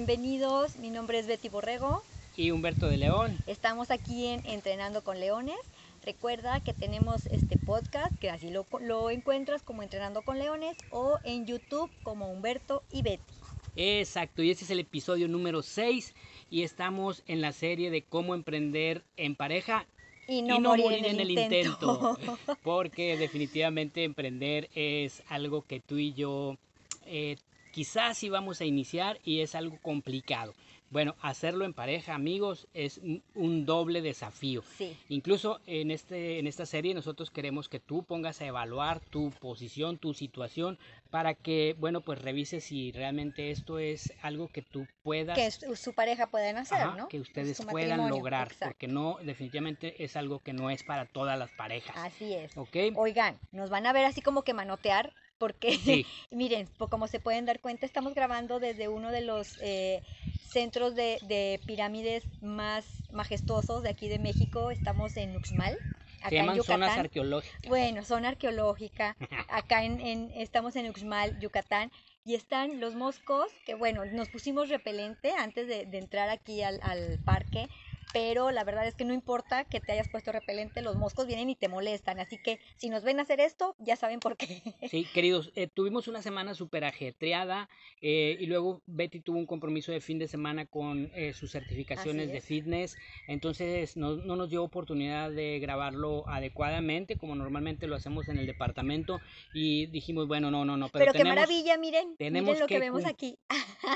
Bienvenidos, mi nombre es Betty Borrego. Y Humberto de León. Estamos aquí en Entrenando con Leones. Recuerda que tenemos este podcast, que así lo, lo encuentras como Entrenando con Leones o en YouTube como Humberto y Betty. Exacto, y este es el episodio número 6 y estamos en la serie de cómo emprender en pareja y no, morir, en el, intento. porque definitivamente emprender es algo que tú y yo eh, quizás íbamos a iniciar y es algo complicado. Bueno, hacerlo en pareja, amigos, es un doble desafío. Sí. Incluso en, este, en esta serie nosotros queremos que tú pongas a evaluar tu posición, tu situación, para que, bueno, pues revises si realmente esto es algo que tú puedas... Que su pareja pueden hacer, ¿no? Que ustedes puedan lograr, porque no, definitivamente es algo que no es para todas las parejas. Así es. ¿Ok? Oigan, nos van a ver así como que manotear, porque miren, como se pueden dar cuenta, estamos grabando desde uno de los... Eh, centros de, pirámides más majestuosos de aquí de México. Estamos en Uxmal. Acá en Yucatán. zonas arqueológicas. Bueno, zona arqueológica. Acá en, estamos en Uxmal, Yucatán. Y están los moscos, que bueno, nos pusimos repelente antes de, entrar aquí al, al parque pero la verdad es que no importa que te hayas puesto repelente, los moscos vienen y te molestan. Así que si nos ven hacer esto, ya saben por qué. Sí, queridos, eh, tuvimos una semana súper ajetreada eh, y luego Betty tuvo un compromiso de fin de semana con eh, sus certificaciones de fitness. Entonces no, no, nos dio oportunidad de grabarlo adecuadamente, como normalmente lo hacemos en el departamento. Y dijimos, bueno, no, no, no. Pero, qué maravilla, miren. Tenemos miren lo que, vemos aquí.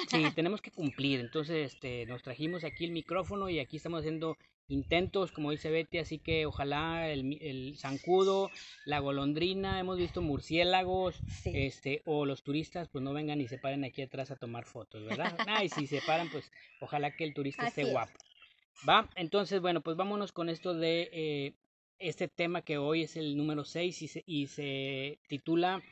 Sí, tenemos que cumplir. Entonces este, nos trajimos aquí el micrófono y aquí estamos haciendo intentos, como dice Betty, así que ojalá el, el zancudo, la golondrina, hemos visto murciélagos, este, o los turistas pues no vengan y se paren aquí atrás a tomar fotos, ¿verdad? ah, y si se paran, pues ojalá que el turista esté guapo. Va, entonces, bueno, pues vámonos con esto de eh, este tema que hoy es el número 6 y se, y se titula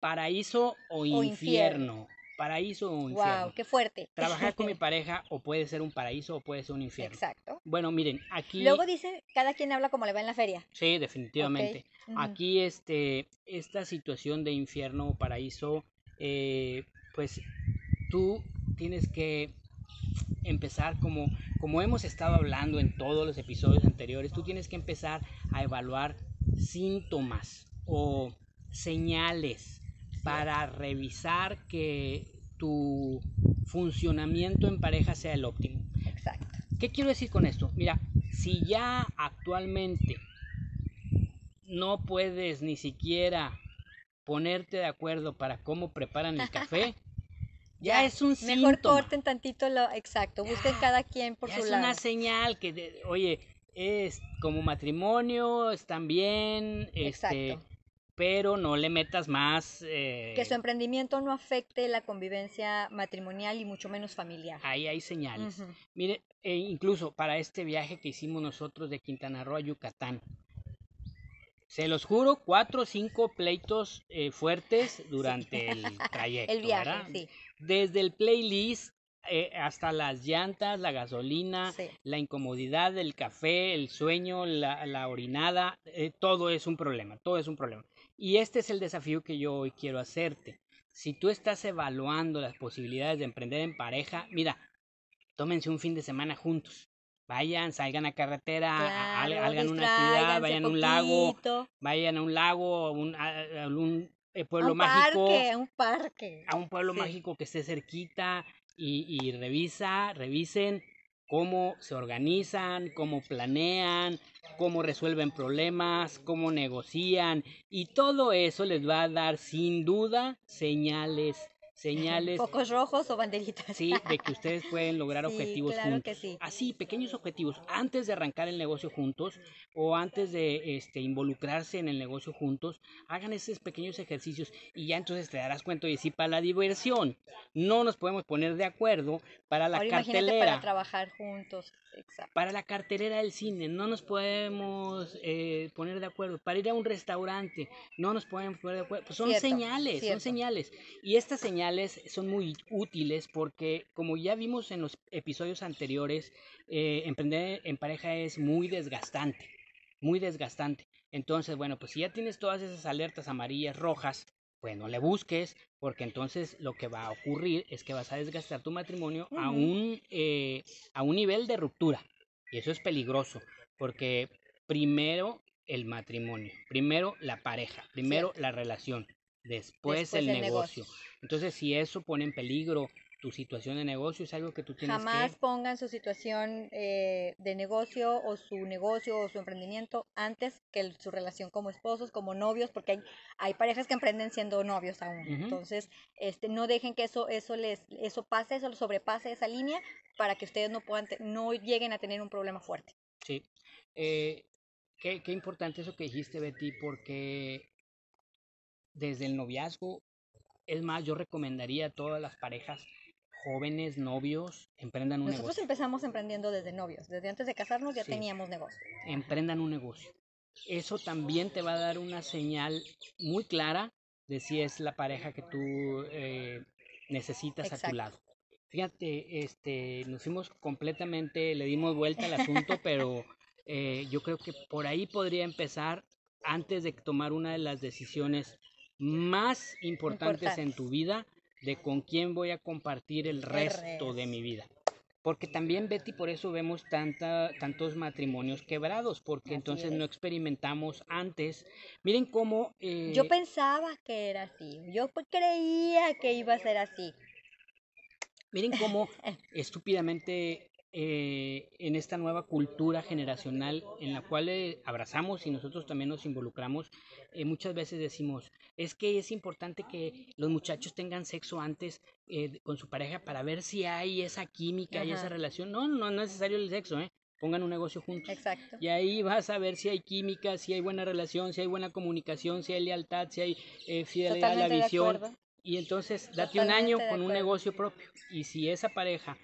Paraíso o, infierno paraíso o infierno. Wow, qué fuerte. Trabajar con mi pareja o puede ser un paraíso o puede ser un infierno. Exacto. Bueno, miren, aquí Luego dice, cada quien habla como le va en la feria. Sí, definitivamente. Aquí este esta situación de infierno o paraíso eh, pues tú tienes que empezar como como hemos estado hablando en todos los episodios anteriores, tú tienes que empezar a evaluar síntomas o señales para revisar que tu funcionamiento en pareja sea el óptimo. Exacto. ¿Qué quiero decir con esto? Mira, si ya actualmente no puedes ni siquiera ponerte de acuerdo para cómo preparan el café, ya, es un síntoma. Mejor corten tantito lo exacto, busquen cada quien por su lado. Es una señal que, oye, es como matrimonio, están bien, este, pero no le metas más... Que su eh, emprendimiento no afecte la convivencia matrimonial y mucho menos familiar. Ahí hay señales. Mire, e incluso para este viaje que hicimos nosotros de Quintana Roo a Yucatán, se los juro, cuatro o cinco pleitos eh, fuertes durante el trayecto. el viaje, sí. Desde el playlist eh, hasta las llantas, la gasolina, la incomodidad del café, el sueño, la, la orinada, todo es un problema, todo es un problema. Y este es el desafío que yo hoy quiero hacerte. Si tú estás evaluando las posibilidades de emprender en pareja, mira, tómense un fin de semana juntos. Vayan, salgan a carretera, hagan una actividad, vayan a un lago, vayan a un lago, a un, a, un eh, pueblo mágico. Parque, a un parque. A un pueblo mágico que esté cerquita y, y revisa, revisen cómo se organizan, cómo planean, cómo resuelven problemas, cómo negocian y todo eso les va a dar sin duda señales señales. Focos rojos o banderitas. Sí, de que ustedes pueden lograr objetivos claro juntos. Que sí. Así, pequeños objetivos. Antes de arrancar el negocio juntos o antes de este, involucrarse en el negocio juntos, hagan esos pequeños ejercicios y ya entonces te darás cuenta y si para la diversión no nos podemos poner de acuerdo para la cartelera. Para trabajar juntos. Exacto. Para la cartelera del cine no nos podemos eh, poner de acuerdo. Para ir a un restaurante no nos podemos poner de acuerdo. Pues son señales, son señales. Y estas señales son muy útiles porque, como ya vimos en los episodios anteriores, eh, emprender en pareja es muy desgastante, muy desgastante. Entonces, bueno, pues si ya tienes todas esas alertas amarillas, rojas, pues no le busques, porque entonces lo que va a ocurrir es que vas a desgastar tu matrimonio a, un, eh, a un nivel de ruptura. Y eso es peligroso, porque primero el matrimonio, primero la pareja, primero la relación, después, Después el el negocio. negocio. Entonces, si eso pone en peligro tu situación de negocio, es algo que tú tienes Jamás que... pongan su situación eh, de negocio o su negocio o su emprendimiento antes que el- su relación como esposos, como novios, porque hay, hay parejas que emprenden siendo novios aún. Entonces, este, no dejen que eso, eso les, eso pase, eso sobrepase esa línea para que ustedes no puedan, te- no lleguen a tener un problema fuerte. Sí. Eh, qué, qué importante eso que dijiste, Betty, porque desde el noviazgo, es más, yo recomendaría a todas las parejas jóvenes, novios, emprendan un Nosotros negocio. empezamos emprendiendo desde novios, desde antes de casarnos ya Sí. teníamos negocio. Emprendan un negocio. Eso también te va a dar una señal muy clara de si es la pareja que tú eh, necesitas a tu lado. Fíjate, este, nos fuimos completamente, le dimos vuelta al asunto, pero eh, yo creo que por ahí podría empezar antes de tomar una de las decisiones más importantes en tu vida de con quién voy a compartir el resto de mi vida. Porque también, Betty, por eso vemos tanta, tantos matrimonios quebrados, porque Así entonces no experimentamos antes. Miren cómo... eh, Yo pensaba que era así, yo pues creía que iba a ser así. Miren cómo estúpidamente eh, en esta nueva cultura generacional en la cual eh, abrazamos y nosotros también nos involucramos, eh, muchas veces decimos, es que es importante que los muchachos tengan sexo antes eh, con su pareja para ver si hay esa química y esa Ajá. relación. No, no es necesario el sexo, ¿eh? Pongan un negocio juntos. Exacto. Y ahí vas a ver si hay química, si hay buena relación, si hay buena comunicación, si hay lealtad, si hay eh, fidelidad a la Totalmente visión. Y entonces date un año Totalmente con un negocio propio. Y si esa pareja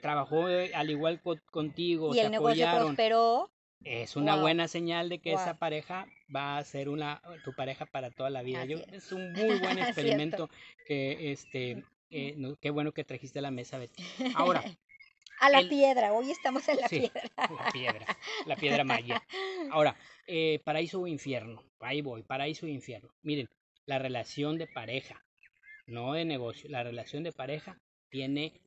trabajó eh, al igual co- contigo, Y se el negocio apoyaron, prosperó. es una Wow. buena señal de que esa pareja va a ser una tu pareja para toda la vida. Yo, es. un muy buen experimento que este eh, no, qué bueno que trajiste a la mesa, Betty. Ahora, A la el- piedra, hoy estamos en la Sí. piedra. la piedra, la piedra maya. Ahora, eh, paraíso o infierno. Ahí voy, paraíso o infierno. Miren, la relación de pareja, no de negocio, la relación de pareja tiene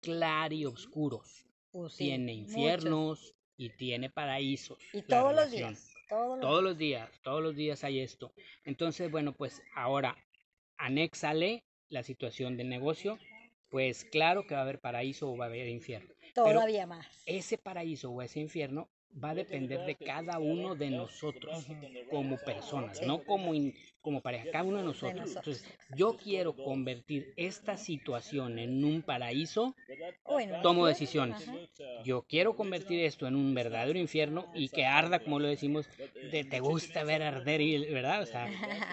claroscuros. Pues sí, tiene muchos. infiernos y tiene paraísos. Y todos los días. Todos los Todos los días, todos los días hay esto. Entonces, bueno, pues ahora anéxale la situación del negocio, pues claro que va a haber paraíso o va a haber infierno. Todavía más. Ese paraíso o ese infierno va a depender de cada uno de nosotros como personas, no como, in- como pareja, cada uno de nosotros. Entonces, yo quiero convertir esta situación en un paraíso, tomo decisiones. yo quiero convertir esto en un verdadero infierno y que arda, como lo decimos, de, te gusta ver arder, y, ¿verdad? O sea,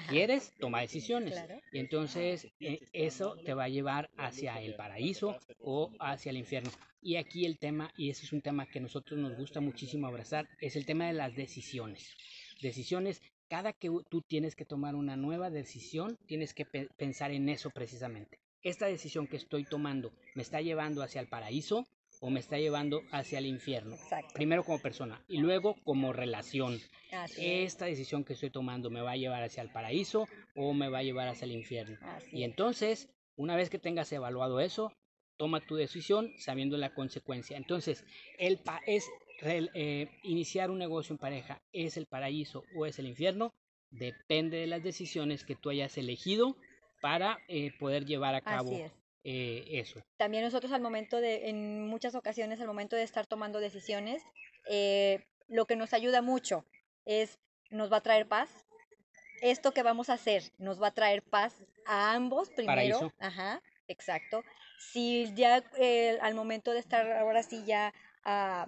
quieres, toma decisiones. Y entonces eh, eso te va a llevar hacia el paraíso o hacia el infierno. Y aquí el tema, y ese es un tema que a nosotros nos gusta muchísimo abrazar, es el tema de las decisiones. Decisiones, cada que tú tienes que tomar una nueva decisión, tienes que pe- pensar en eso precisamente. Esta decisión que estoy tomando me está llevando hacia el paraíso o me está llevando hacia el infierno. Exacto. Primero como persona y luego como relación. Así. Esta decisión que estoy tomando me va a llevar hacia el paraíso o me va a llevar hacia el infierno. Así Y es. entonces, una vez que tengas evaluado eso, toma tu decisión sabiendo la consecuencia. Entonces, el pa es eh, iniciar un negocio en pareja, ¿es el paraíso o es el infierno? Depende de las decisiones que tú hayas elegido para eh, poder llevar a cabo Así es. eh, eso. También nosotros al momento de, en muchas ocasiones, al momento de estar tomando decisiones, eh, lo que nos ayuda mucho es, nos va a traer paz. Esto que vamos a hacer nos va a traer paz a ambos primero. Paraíso. Ajá, exacto. Si ya eh, al momento de estar ahora sí ya ah,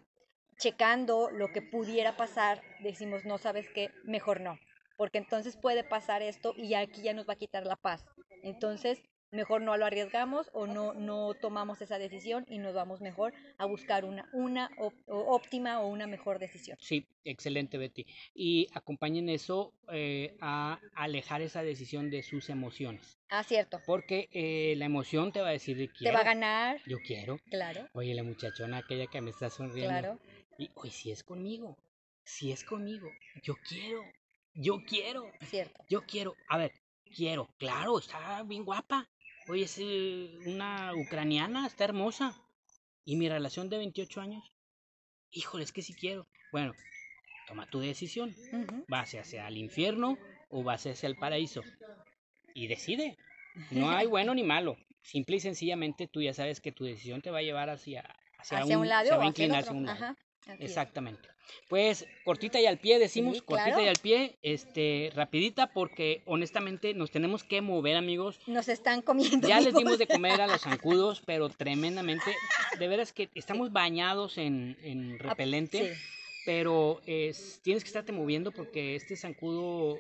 checando lo que pudiera pasar, decimos, no sabes qué, mejor no. Porque entonces puede pasar esto y aquí ya nos va a quitar la paz. Entonces, mejor no lo arriesgamos o no, no tomamos esa decisión y nos vamos mejor a buscar una, una op- óptima o una mejor decisión. Sí, excelente Betty. Y acompañen eso eh, a alejar esa decisión de sus emociones. Ah, cierto. Porque eh, la emoción te va a decir, Te quiero, va a ganar, yo quiero. claro, Oye, la muchachona aquella que me está sonriendo. claro. Y, oye, si es conmigo, si es conmigo, yo quiero, yo quiero, Cierto. yo quiero. A ver, quiero. Claro, está bien guapa. Oye, es eh, una ucraniana, está hermosa. ¿Y mi relación de 28 años? Híjole, es que sí quiero. Bueno, toma tu decisión. Ujú. ¿Vas hacia el infierno o vas hacia el paraíso? Y decide. No hay bueno ni malo. Simple y sencillamente tú ya sabes que tu decisión te va a llevar hacia, hacia, Hacia un lado se va a inclinar hacia un lado. Ajá, así es. Exactamente. Pues cortita y al pie decimos, Sí, cortita claro. y al pie, este, rapidita porque honestamente nos tenemos que mover, amigos. Nos están comiendo. Ya les dimos de comer a los zancudos, pero tremendamente, de veras que estamos bañados en, en Ah, repelente, sí. pero es, tienes que estarte moviendo porque este zancudo,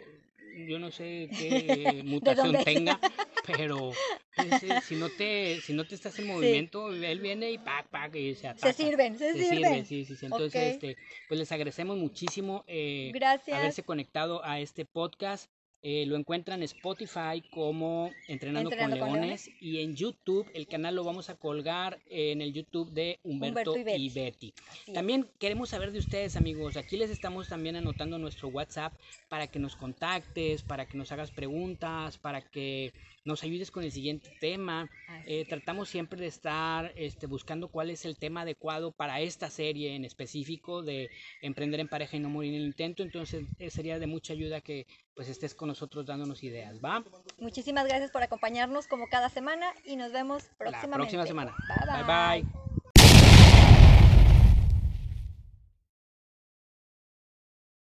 yo no sé qué mutación tenga, pero pues, eh, si no te si no te estás en Sí. movimiento, él viene y pac, pac, y se ataca. Se sirven, se, Se sirven. sirve, sí, sí, sí. Entonces, este, pues les agradecemos muchísimo eh, Gracias. haberse conectado a este podcast. Eh, lo encuentran en Spotify como Entrenando, Entrenando con, con Leones, y en YouTube. El canal lo vamos a colgar en el YouTube de Humberto, Humberto y Betty. También queremos saber de ustedes, amigos. Aquí les estamos también anotando nuestro WhatsApp para que nos contactes, para que nos hagas preguntas, para que nos ayudes con el siguiente tema. Eh, tratamos siempre de estar este, buscando cuál es el tema adecuado para esta serie en específico de emprender en pareja y no morir en el intento. Entonces eh, sería de mucha ayuda que pues estés con nosotros dándonos ideas, ¿va? Muchísimas gracias por acompañarnos como cada semana y nos vemos próximamente. La próxima semana. Bye bye. bye. bye.